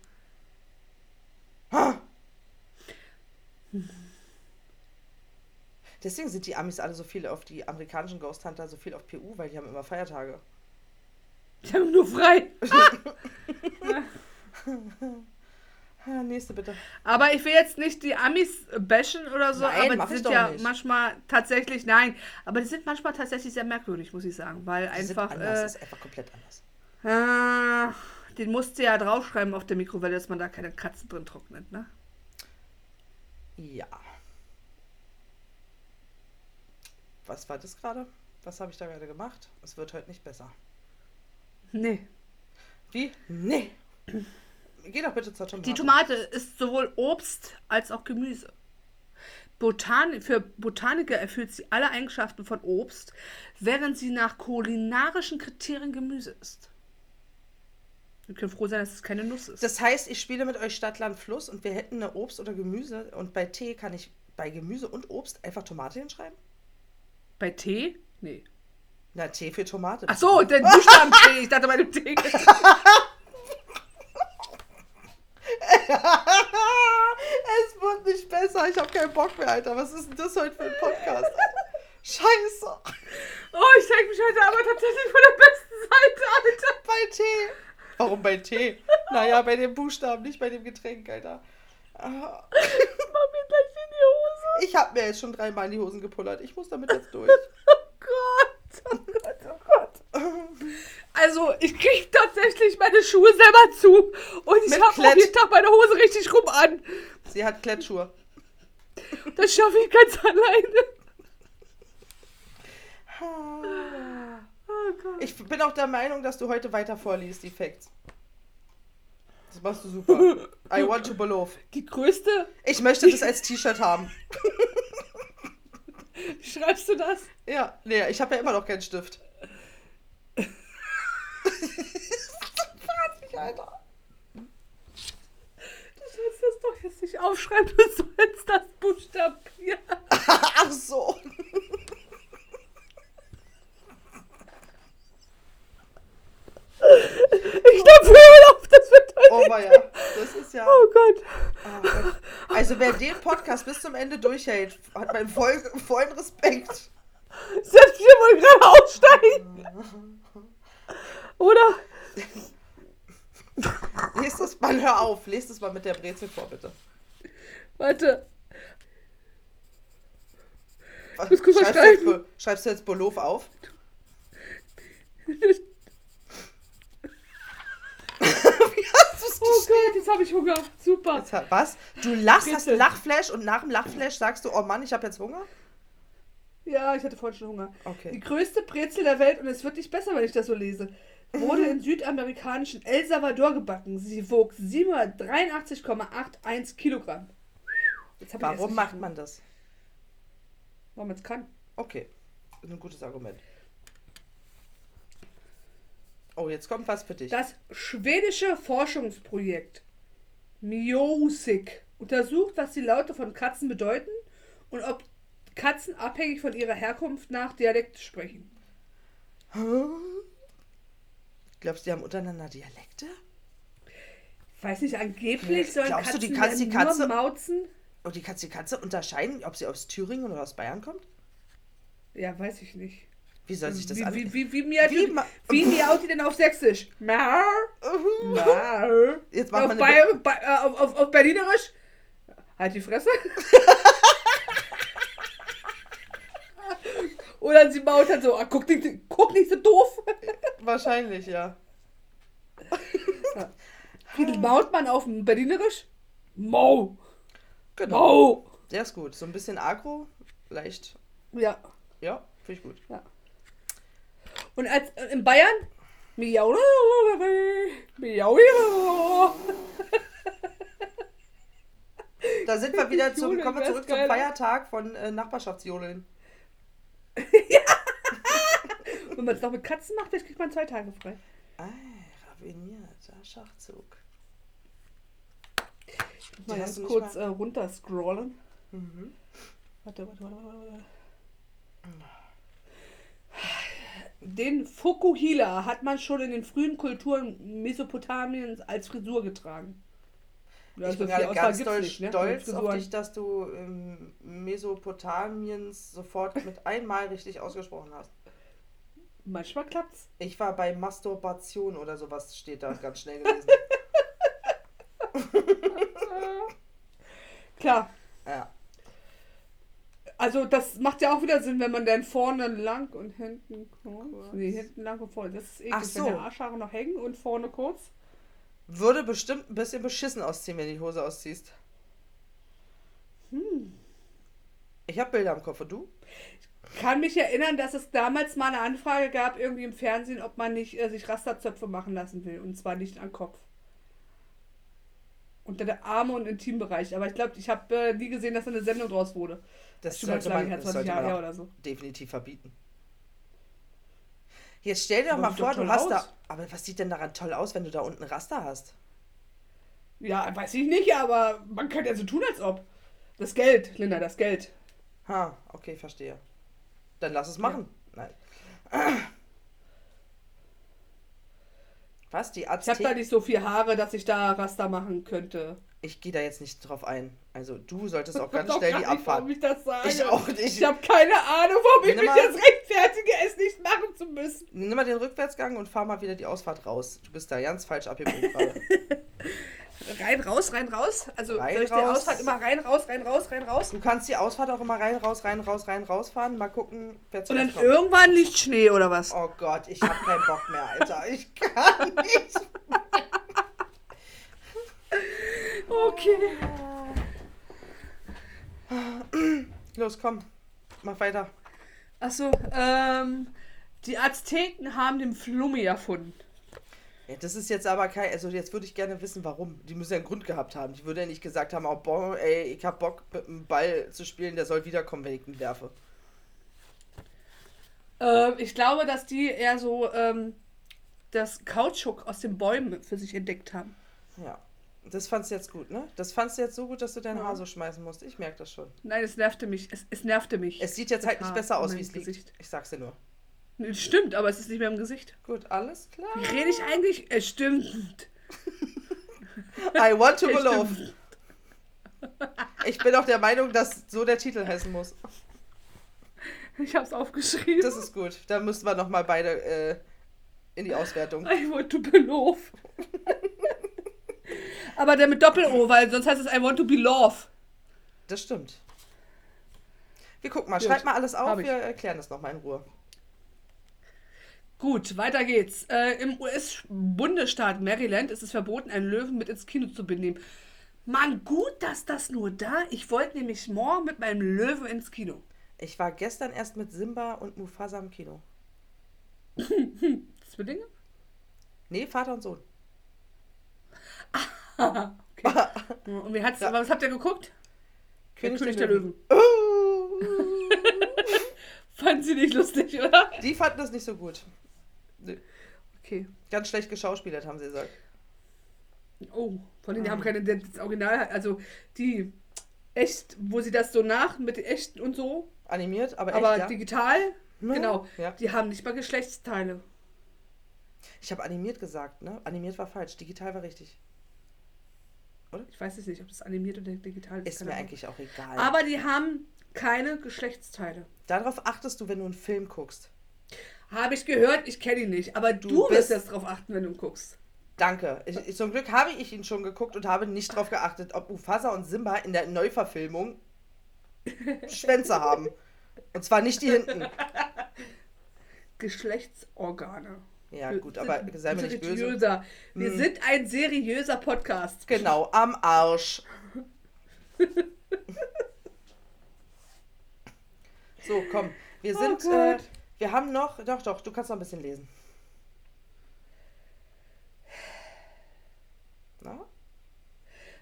Deswegen sind die Amis alle so viel auf die amerikanischen Ghost Hunter, so viel auf PU, weil die haben immer Feiertage. Die haben nur frei. Ah, nächste bitte. Aber ich will jetzt nicht die Amis bashen oder so, Nein, aber die sind ja nicht. manchmal tatsächlich, nein, aber die sind manchmal tatsächlich sehr merkwürdig, muss ich sagen, weil Die sind einfach, anders, äh, ist einfach komplett anders. Ah, den musst du ja draufschreiben auf der Mikrowelle, dass man da keine Katzen drin trocknet, ne? Ja. Was war das gerade? Was habe ich da gerade gemacht? Es wird heute nicht besser. Nee. Wie? Nee. Geh doch bitte zur Tomate. Die Tomate ist sowohl Obst als auch Gemüse. Botan für Botaniker erfüllt sie alle Eigenschaften von Obst, während sie nach kulinarischen Kriterien Gemüse ist. Wir können froh sein, dass es keine Nuss ist. Das heißt, ich spiele mit euch Stadt, Land, Fluss und wir hätten eine Obst oder Gemüse und bei Tee kann ich bei Gemüse und Obst einfach Tomate hinschreiben? Bei Tee? Nee. Na, Tee für Tomate. Ach so, den Buchstaben T. Ich dachte bei dem T. es wird nicht besser. Ich habe keinen Bock mehr, Alter. Was ist denn das heute für ein Podcast? Scheiße. Oh, ich zeige mich heute aber tatsächlich von der besten Seite, Alter. Bei Tee. Warum bei Tee? Naja, bei dem Buchstaben, nicht bei dem Getränk, Alter. Ah, Mach mir gleich in die Hose. Ich habe mir jetzt schon dreimal in die Hosen gepullert. Ich muss damit jetzt durch. Oh Gott. Oh Gott, oh Gott. Also, ich kriege tatsächlich meine Schuhe selber zu. Und ich habe Klett. jeden Tag meine Hose richtig rum an. Sie hat Klettschuhe. Das schaffe ich ganz alleine. Ah. Oh. Ich bin auch der Meinung, dass du heute weiter vorliest, die Facts. Das machst du super. I want to believe. Die größte, Ich möchte das als T-Shirt haben. schreibst du das? Ja, nee, ich habe ja immer noch keinen Stift. Wahnsinnig, Alter. Du sollst das doch jetzt nicht aufschreiben, du sollst das buchstabieren. Ach so. Ich dachte, auf, das wird heute. Oh ja, das ist ja. Oh Gott. Oh Gott. Also wer den Podcast bis zum Ende durchhält, hat meinen vollen Respekt. Selbst wir wollen gerade aussteigen. Oder? Lest das mal, hör auf. Lest es mal mit der Brezel vor, bitte. Warte. Was- muss kurz Schreibst du, jetzt, schreibst du jetzt Bolof auf? Oh Gott, jetzt habe ich Hunger. Super. Jetzt Was? Du lachst, hast einen Lachflash und nach dem Lachflash sagst du, oh Mann, ich habe jetzt Hunger? Ja, ich hatte vorhin schon Hunger. Die Okay. größte Brezel der Welt, und es wird nicht besser, wenn ich das so lese, wurde in südamerikanischen El Salvador gebacken. Sie wog 783,81 Kilogramm. Warum macht man das? Weil man es kann. Okay. Das ist ein gutes Argument. Oh, jetzt kommt was für dich. Das schwedische Forschungsprojekt Music untersucht, was die Laute von Katzen bedeuten und ob Katzen abhängig von ihrer Herkunft nach Dialekt sprechen. Glaubst du, die haben untereinander Dialekte? Weiß nicht, angeblich sollen Glaubst du, Katzen die kannst ja die Katze- nur mauzen. Und die kannst die Katze unterscheiden, ob sie aus Thüringen oder aus Bayern kommt? Ja, weiß ich nicht. Wie soll sich das wie, an... wie, wie, wie, miaut Wie die- wie miaut die denn auf Sächsisch? Mau? Mau? Jetzt Auf. Bayer, Ba- äh, auf, auf, auf Berlinerisch? Halt die Fresse. Oder sie maut halt so, ah, guck, nicht, guck nicht so doof. Wahrscheinlich, ja. Wie maut man auf dem Berlinerisch? Mau. Genau. Mau. Der ist gut. So ein bisschen agro, leicht. Ja. Ja, finde ich gut. Und als äh, in Bayern? Miau. Miau. Da sind wir wieder zum, Jodeln kommen wir zurück zum. Feiertag von äh, Nachbarschaftsjodeln. Wenn man es noch mit Katzen macht, dann kriegt man zwei Tage frei. Ah, raffiniert, Schachzug. Ich muss mal ganz kurz mal- äh, runter scrollen. Mhm. Warte, warte, warte, warte, warte. Den Fukuhila hat man schon in den frühen Kulturen Mesopotamiens als Frisur getragen. Ja, Ich bin gerade Auswahl ganz doll nicht, ne, stolz auf Frisuren. dich, dass du ähm, Mesopotamiens sofort mit einmal richtig ausgesprochen hast. Manchmal klappt's. Ich war bei Masturbation oder sowas, steht da ganz schnell gewesen. Klar. ja. Also das macht ja auch wieder Sinn, wenn man dann vorne lang und hinten kurz. Kurz. Nee, hinten lang und vorne. Das ist eklig, Ach so. wenn der Arschhaare noch hängen und vorne kurz. Würde bestimmt ein bisschen beschissen ausziehen, wenn du die Hose ausziehst. Hm. Ich habe Bilder im Kopf und du? Kann mich erinnern, dass es damals mal eine Anfrage gab, irgendwie im Fernsehen, ob man nicht äh, sich Rasterzöpfe machen lassen will. Und zwar nicht am Kopf. Unter der Arme und Intimbereich. Aber ich glaube, ich habe äh, nie gesehen, dass da eine Sendung draus wurde. Das Schon ganz sollte man, das 20 sollte man her oder so. definitiv verbieten. Jetzt stell dir doch mal vor, doch du hast aus. da. Aber was sieht denn daran toll aus, wenn du da unten Raster hast? Ja, weiß ich nicht, aber man könnte ja so tun, als ob. Das Geld, Linda, das Geld. Ha, okay, verstehe. Dann lass es machen. Nein. Was? Die Ich habe da Azteken? nicht so viel Haare, dass ich da Raster machen könnte. Ich gehe da jetzt nicht drauf ein. Also du solltest auch ganz Ich schnell die nicht, Abfahrt. Ich das sage. Ich auch nicht. Ich habe keine Ahnung, warum ich mich mal- jetzt rechtfertige, es nicht machen zu müssen. Nimm mal den Rückwärtsgang und fahr mal wieder die Ausfahrt raus. Du bist da ganz falsch abgebogen gerade. Rein, raus, rein, raus. Also Rein, soll ich die raus. Ausfahrt immer rein, raus, rein, raus, rein, raus? Du kannst die Ausfahrt auch immer rein, raus, rein, raus, rein, raus fahren. Mal gucken, wer Und dann kommt. irgendwann liegt Schnee oder was? Oh Gott, ich hab keinen Bock mehr, Alter. Ich kann nicht. Okay. Los, komm. Mach weiter. Achso, ähm, die Azteken haben den Flummi erfunden. Ja, das ist jetzt aber kein. Also, jetzt würde ich gerne wissen, warum. Die müssen ja einen Grund gehabt haben. Die würde ja nicht gesagt haben: oh, boah, ey, ich hab Bock, mit dem Ball zu spielen, der soll wiederkommen, wenn ich ihn werfe. Ähm, ich glaube, dass die eher so ähm, das Kautschuk aus den Bäumen für sich entdeckt haben. Ja. Das fandst du jetzt gut, ne? Das fandst du jetzt so gut, dass du dein Ja. Haar so schmeißen musst. Ich merke das schon. Nein, es nervte mich. Es, es nervte mich. Es sieht jetzt Das halt nicht besser aus, wie es liegt. Gesicht. Ich sag's dir nur. Nee, Stimmt, aber es ist nicht mehr im Gesicht. Gut, alles klar. Wie rede ich eigentlich? Es stimmt. I want to believe. stimmt. Ich bin auch der Meinung, dass so der Titel heißen muss. Ich hab's aufgeschrieben. Das ist gut. Da müssten wir nochmal beide äh, in die Auswertung. I want to belove. Aber der mit Doppel-O, weil sonst heißt es I want to be love. Das stimmt. Wir gucken mal. Gut. Schreibt mal alles auf. Wir erklären das nochmal in Ruhe. Gut, weiter geht's. Äh, Im US-Bundesstaat Maryland ist es verboten, einen Löwen mit ins Kino zu benehmen. Mann, gut, dass das nur da. Ich wollte nämlich morgen mit meinem Löwen ins Kino. Ich war gestern erst mit Simba und Mufasa im Kino. Zwillinge? Nee, Vater und Sohn. okay. Und wie hat's, Ja. was habt ihr geguckt? Der König der Löwen. Uh, Fanden sie nicht lustig, oder? die fanden das nicht so gut. Okay. Ganz schlecht geschauspielert, haben sie gesagt. Oh, von denen die haben keine das Original, also die echt, wo sie das so nach mit den echten und so, Animiert, aber, aber echt, ja. digital, Ja, genau, Ja. die haben nicht mal Geschlechtsteile. Ich habe animiert gesagt, ne? Animiert war falsch, digital war richtig. Ich weiß jetzt nicht, ob das animiert oder digital ist. Ist mir Ahnung. eigentlich auch egal. Aber die haben keine Geschlechtsteile. Darauf achtest du, wenn du einen Film guckst. Habe ich gehört, ich kenne ihn nicht. Aber du, Du wirst jetzt drauf achten, wenn du ihn guckst. Danke. Ich, ich, zum Glück habe ich ihn schon geguckt und habe nicht darauf geachtet, ob Mufasa und Simba in der Neuverfilmung Schwänze haben. Und zwar nicht die hinten. Geschlechtsorgane. Ja, gut, aber sei mir nicht böse. Wir Hm. sind ein seriöser Podcast. Genau, am Arsch. So, komm. Wir Oh sind, äh, Gott. wir haben noch, doch, doch, du kannst noch ein bisschen lesen. Na?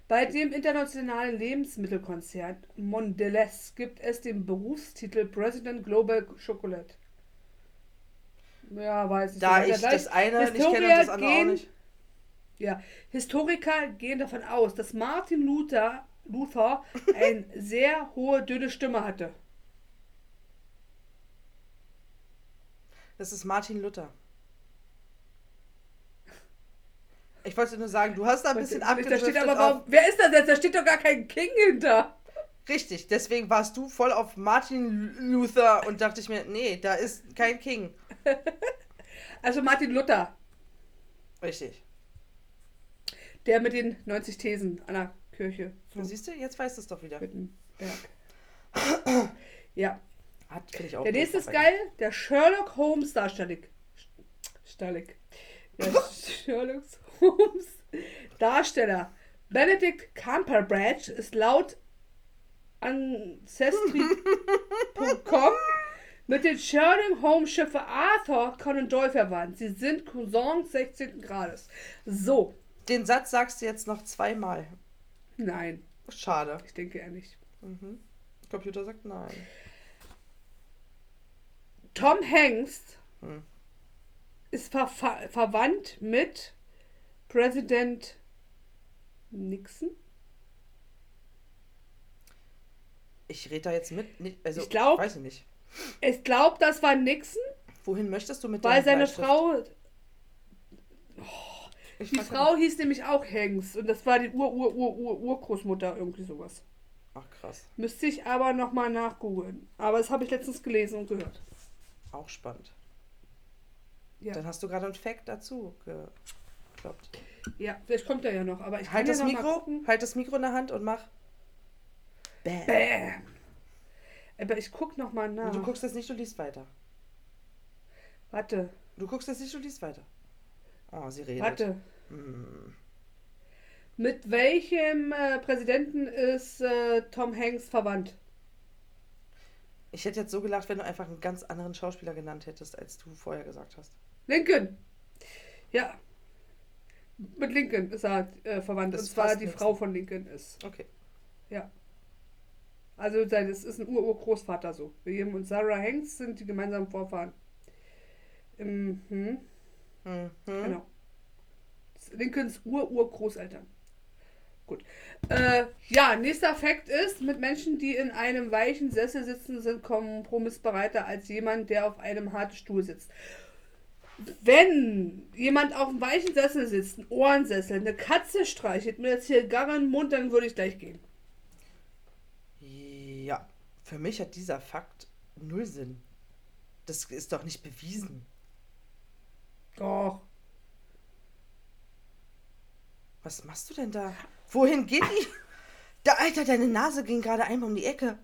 Bei dem internationalen Lebensmittelkonzern Mondelez gibt es den Berufstitel President Global Chocolate. Ja, weiß ich Da nicht. ich Ja, das eine nicht Historiker kenne und das andere auch gehen- nicht. Ja, Historiker gehen davon aus, dass Martin Luther, Luther eine sehr hohe, dünne Stimme hatte. Das ist Martin Luther. Ich wollte nur sagen, du hast da ein bisschen da steht abgedriftet aber, warum, wer ist das jetzt? Da steht doch gar kein King hinter. Richtig, deswegen warst du voll auf Martin Luther und dachte ich mir, nee, da ist kein King. Also Martin Luther, Richtig. der mit den 90 Thesen an der Kirche. Und siehst du, jetzt weißt du es doch wieder. Wittenberg. ja. Hat, ich auch Der nächste ist geil. Der Sherlock Holmes Darsteller. Stallig. Der Sherlock Holmes Darsteller Benedict Cumberbatch ist laut Ancestry.com mit dem Sherlock Holmes Schiffer Arthur Conan Doyle verwandt. Sie sind Cousins 16. Grades. So. Den Satz sagst du jetzt noch zweimal. Nein, Schade. ich denke eher nicht. Mhm. Computer sagt nein. Tom Hanks Hm. ist ver ver verwandt mit Präsident Nixon. Ich rede da jetzt mit. Also, Ich glaub- weiß ich nicht. Ich glaube, das war Nixon, Wohin möchtest du mit weil seine Bleistift? Frau, Ich die Frau hieß nämlich auch Hanks und das war die Ur Ur Ur Ur Urgroßmutter irgendwie sowas. Ach krass. Müsste ich aber nochmal nachgoogeln. Aber das habe ich letztens gelesen und gehört. Auch spannend. Ja, Dann hast du gerade einen Fact dazu gekloppt. ja vielleicht kommt er ja noch. Aber ich kann Halt ja das noch mal Mikro, halt das Mikro in der Hand und mach. Bäm. Bäm. Aber ich guck noch mal nach. Du guckst jetzt nicht, du liest weiter. Warte, Du guckst jetzt nicht, du liest weiter. Oh, sie redet. warte. Hm. Mit welchem äh, Präsidenten ist äh, Tom Hanks verwandt? Ich hätte jetzt so gelacht, wenn du einfach einen ganz anderen Schauspieler genannt hättest, als du vorher gesagt hast. Lincoln. Ja. Mit Lincoln ist er äh, verwandt. Das Und zwar die Nixon. Frau von Lincoln ist. Okay. Ja. Also das ist ein Ur-Urgroßvater so. William und Sarah Hanks sind die gemeinsamen Vorfahren. Mhm. Hm. Hm. Genau. Lincolns Ur-Urgroßeltern. Gut. Äh, ja, nächster Fakt ist, mit Menschen, die in einem weichen Sessel sitzen, sind kompromissbereiter als jemand, der auf einem harten Stuhl sitzt. Wenn jemand auf einem weichen Sessel sitzt, ein Ohrensessel, eine Katze streichelt, mir jetzt hier Garre in den Mund, dann würde ich gleich gehen. Für mich hat dieser Fakt null Sinn. Das ist doch nicht bewiesen. Doch. Was machst du denn da? Wohin geht die? Da, Alter, deine Nase ging gerade einmal um die Ecke.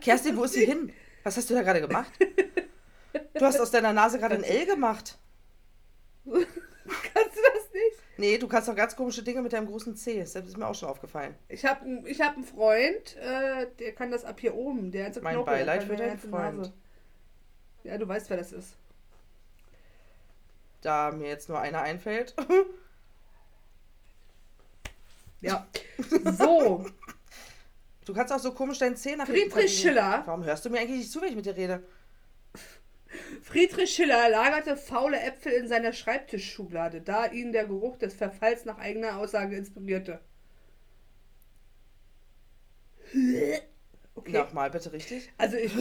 Kerstin, wo ist sie hin? Was hast du da gerade gemacht? Du hast aus deiner Nase gerade ein L gemacht. Kannst du das? Nee, du kannst doch ganz komische Dinge mit deinem großen C. Das ist mir auch schon aufgefallen. Ich habe ich hab einen Freund, äh, der kann das ab hier oben. Der hat so Mein Knorpel, Beileid für deinen ganze Nase. Freund. Ja, du weißt, wer das ist. Da mir jetzt nur einer einfällt. Ja. So, Du kannst auch so komisch deinen C nach Friedrich. Schiller. Warum hörst du mir eigentlich nicht zu, wenn ich mit dir rede? Friedrich Schiller lagerte faule Äpfel in seiner Schreibtischschublade, da ihn der Geruch des Verfalls nach eigener Aussage inspirierte. Okay. Nochmal bitte richtig. Also ich,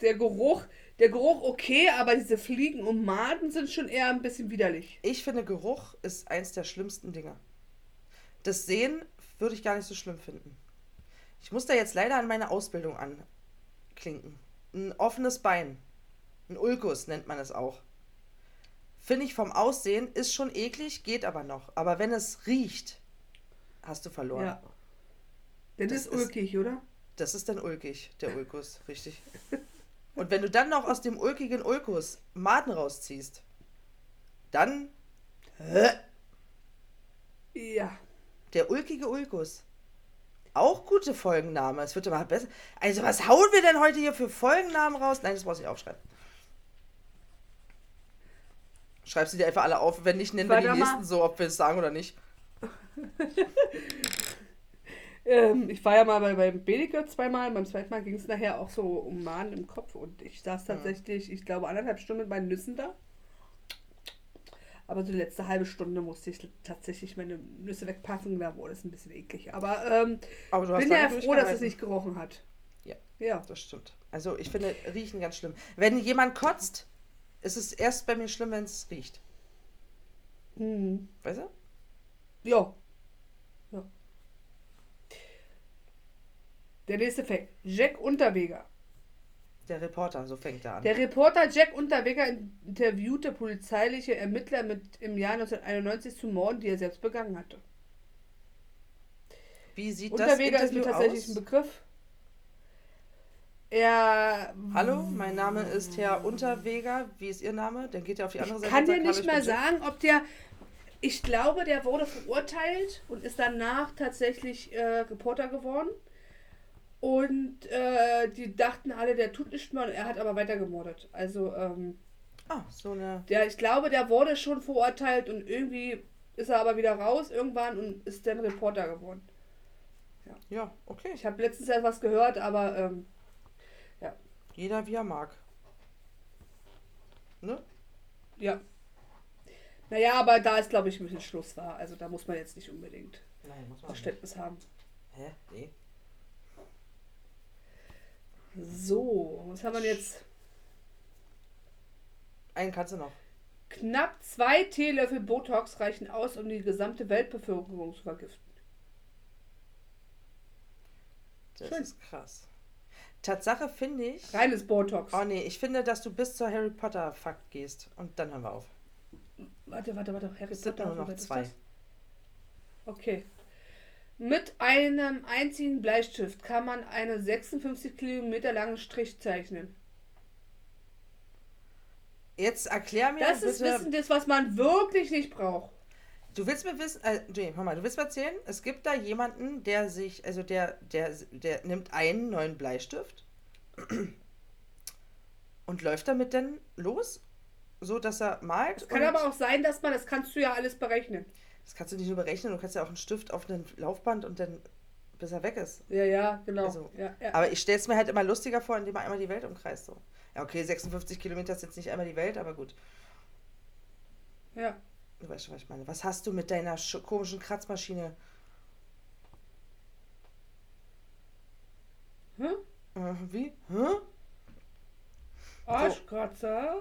der Geruch, der Geruch okay, aber diese Fliegen und Maden sind schon eher ein bisschen widerlich. Ich finde, Geruch ist eins der schlimmsten Dinge. Das Sehen würde ich gar nicht so schlimm finden. Ich muss da jetzt leider an meine Ausbildung anklinken. Ein offenes Bein. Ein Ulkus nennt man es auch. Finde ich vom Aussehen, ist schon eklig, geht aber noch. Aber wenn es riecht, hast du verloren. Ja. Das, Das ist ist- ulkig, oder? Das ist dann ulkig, der Ulkus, richtig. Und wenn du dann noch aus dem ulkigen Ulkus Maden rausziehst, dann Ja. Der ulkige Ulkus. Auch gute Folgenname. Es wird immer besser. Also, was hauen wir denn heute hier für Folgennamen raus? Nein, das brauchst du nicht aufschreiben. Schreib sie dir einfach alle auf. Wenn nicht, nennen wir die Warte mal. nächsten so, ob wir es sagen oder nicht. Ähm, ich war ja mal bei, beim Beneke zweimal. Beim zweiten Mal ging es nachher auch so um Mahnen im Kopf. Und ich saß tatsächlich, ich glaube, anderthalb Stunden mit meinen Nüssen da. Aber so die letzte halbe Stunde musste ich tatsächlich meine Nüsse wegpassen. Da wurde es ein bisschen eklig. Aber ähm, Aber du hast bin ja froh, dass es nicht gerochen hat. Ja. Ja. Das stimmt. Also, ich finde Riechen ganz schlimm. Wenn jemand kotzt, ist es erst bei mir schlimm, wenn es riecht. Hm. Weißt du? Ja. ja. Der nächste Fact. Jack Unterweger. Der Reporter, so fängt er an. Der Reporter Jack Unterweger interviewte polizeiliche Ermittler mit im Jahr 1991 zu Morden, die er selbst begangen hatte. Wie sieht Unterweger das ist mir Interview tatsächlich aus? ein Begriff. Er. Hallo, mein Name ist Herr Unterweger. Wie ist Ihr Name? Dann geht er auf die andere Ich Seite. kann und dir nicht mal ich sagen, ob der. Ich glaube, der wurde verurteilt und ist danach tatsächlich äh, Reporter geworden. Und äh, die dachten alle, der tut nicht mehr und er hat aber weiter gemordet. Also, ähm, Ah, so eine. der, ich glaube, der wurde schon verurteilt und irgendwie ist er aber wieder raus irgendwann und ist dann Reporter geworden. Ja, okay. Ich habe letztens etwas gehört, aber ähm, Jeder wie er mag. Ne? ja. Naja, aber da ist, glaube ich, ein bisschen Schluss war. Also da muss man jetzt nicht unbedingt Nein, muss man nicht. Verständnis haben. Hä? Nee. So, was haben wir denn jetzt? Einen kannst du noch. Knapp zwei Teelöffel Botox reichen aus, um die gesamte Weltbevölkerung zu vergiften. Das Schön. ist krass. Tatsache finde ich. Reines Botox. Oh nee, ich finde, dass du bis zur Harry Potter Fakt gehst. Und dann hören wir auf. Warte, warte, warte. Harry Es sind Potter, nur noch zwei. das? Okay. Mit einem einzigen Bleistift kann man einen 56 Kilometer langen Strich zeichnen. Jetzt erklär mir Das bitte. ist Wissen, das, was man wirklich nicht braucht. Du willst mir wissen, äh, nee, hör mal, du willst mir erzählen, es gibt da jemanden, der sich, also der, der, der nimmt einen neuen Bleistift und läuft damit dann los, so dass er malt. Es kann aber auch sein, dass man, das kannst du ja alles berechnen. Das kannst du nicht nur berechnen, du kannst ja auch einen Stift auf ein Laufband und dann, bis er weg ist. Ja, ja, genau. Also, ja, ja. Aber ich stelle es mir halt immer lustiger vor, indem er einmal die Welt umkreist. So. Ja, okay, 56 Kilometer ist jetzt nicht einmal die Welt, aber gut. ja. Du weißt schon, was ich meine. Was hast du mit deiner sch- komischen Kratzmaschine? Hm? Äh, wie? Hä? Arschkratzer.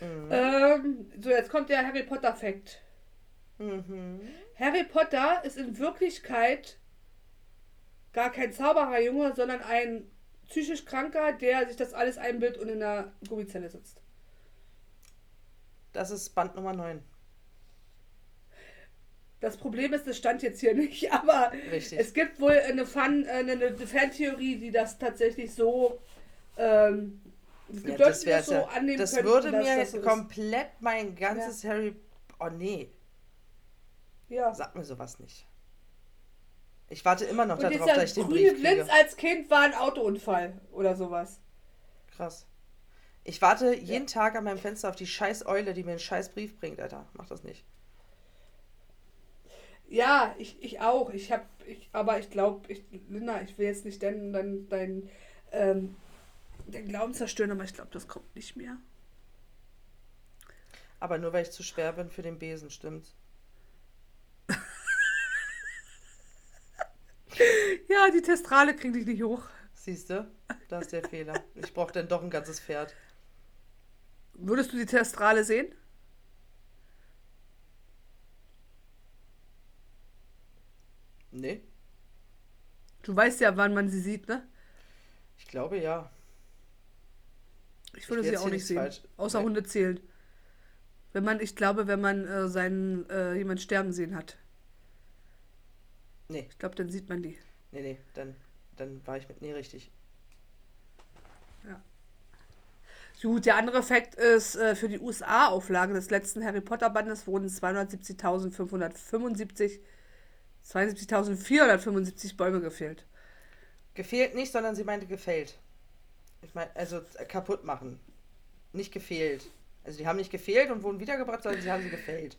Mhm. Ähm, so, jetzt kommt der Harry Potter-Fact. Mhm. Harry Potter ist in Wirklichkeit gar kein Zaubererjunge, sondern ein psychisch Kranker, der sich das alles einbildet und in der Gummizelle sitzt. Das ist Band Nummer 9. Das Problem ist, das stand jetzt hier nicht, aber Richtig. es gibt wohl eine, Fan, äh, eine, eine Fantheorie, die das tatsächlich so ähm, es gibt ja, Leute, das, so ja, annehmen das könnten, würde mir das so komplett ist. mein ganzes ja. Harry. Oh nee. Ja. Sag mir sowas nicht. Ich warte immer noch darauf, dass ich den Brief kriege. Blitz als Kind war ein Autounfall oder sowas. Krass. Ich warte jeden Tag an meinem Fenster auf die scheiß Eule, die mir einen scheiß Brief bringt, Alter. Mach das nicht. Ja, ich, ich auch. Ich hab, ich, aber ich glaube, ich, Linda, ich will jetzt nicht dein, dein, dein ähm, den Glauben zerstören, aber ich glaube, das kommt nicht mehr. Aber nur weil ich zu schwer bin für den Besen, stimmt's? ja, die Testrale kriege ich nicht hoch. Siehst du? Da ist der Fehler. Ich brauche dann doch ein ganzes Pferd. Würdest du die Testrale sehen? Nee. Du weißt ja, wann man sie sieht, ne? Ich glaube ja. Ich würde ich sie auch nicht sehen. Falsch. Außer nee. Hunde zählen. Wenn man, ich glaube, wenn man äh, seinen äh, jemand sterben sehen hat. Nee. Ich glaube, dann sieht man die. Nee, nee, dann, dann war ich mit nee richtig. Ja. Gut, der andere Fakt ist, äh, für die USA-Auflage des letzten Harry Potter-Bandes wurden 270.575, 72.475 Bäume gefehlt. Gefehlt nicht, sondern sie meinte gefällt. Ich meine, also kaputt machen. Nicht gefehlt. Also die haben nicht gefehlt und wurden wiedergebracht, sondern sie haben sie gefällt.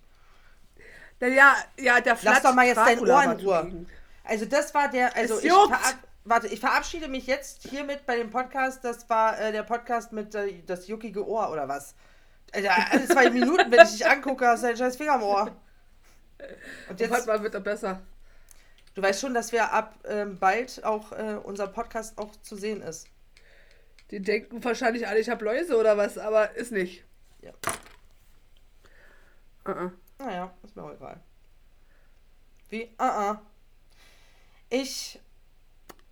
Ja, ja, der Flatz Lass doch mal jetzt dein Ohr in Ruhe. Also das war der, also ich verab, warte, ich verabschiede mich jetzt hiermit bei dem Podcast. Das war äh, der Podcast mit äh, das juckige Ohr oder was? Also, alle zwei Minuten, wenn ich dich angucke, hast du einen scheiß Finger am Ohr. Und jetzt und mal wird er besser. Du weißt schon, dass wir ab ähm, bald auch äh, unser Podcast auch zu sehen ist. Die denken wahrscheinlich alle, ich habe Läuse oder was, aber ist nicht. Ja. Uh -uh. Naja, ist mir auch egal. Wie? Uh -uh. Ich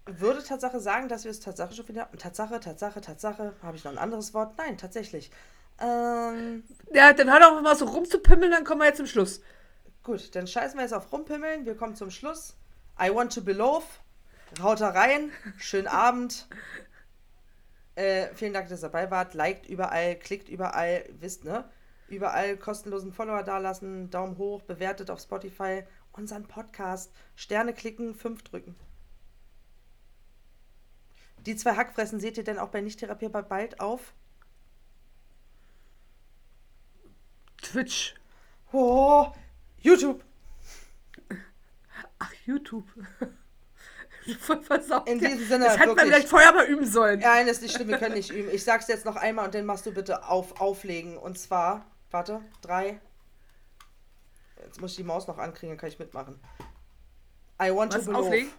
würde Tatsache sagen, dass wir es Tatsache schon wieder. Tatsache, Tatsache, Tatsache. Habe ich noch ein anderes Wort? Nein, tatsächlich. Ähm, ja, dann hör doch mal so rumzupimmeln, dann kommen wir jetzt zum Schluss. Gut, dann scheißen wir jetzt auf rumpimmeln. Wir kommen zum Schluss. I want to be love. Haut rein. Schönen Abend. Äh, vielen Dank, dass ihr dabei wart. Liked überall, klickt überall, wisst, ne? Überall kostenlosen Follower dalassen, Daumen hoch, bewertet auf Spotify unseren Podcast. Sterne klicken, fünf drücken. Die zwei Hackfressen seht ihr denn auch bei nicht therapierbar bald auf? Twitch. Oh, YouTube. Ach, YouTube. Voll versaut. In diesem Sinne. Das hätte man vielleicht vorher mal üben sollen. Nein, ist nicht schlimm, wir können nicht üben. Ich sag's jetzt noch einmal und dann machst du bitte auf, auflegen. Und zwar, warte, drei. Jetzt muss ich die Maus noch ankriegen, dann kann ich mitmachen. I want Was, to believe. Auflegen?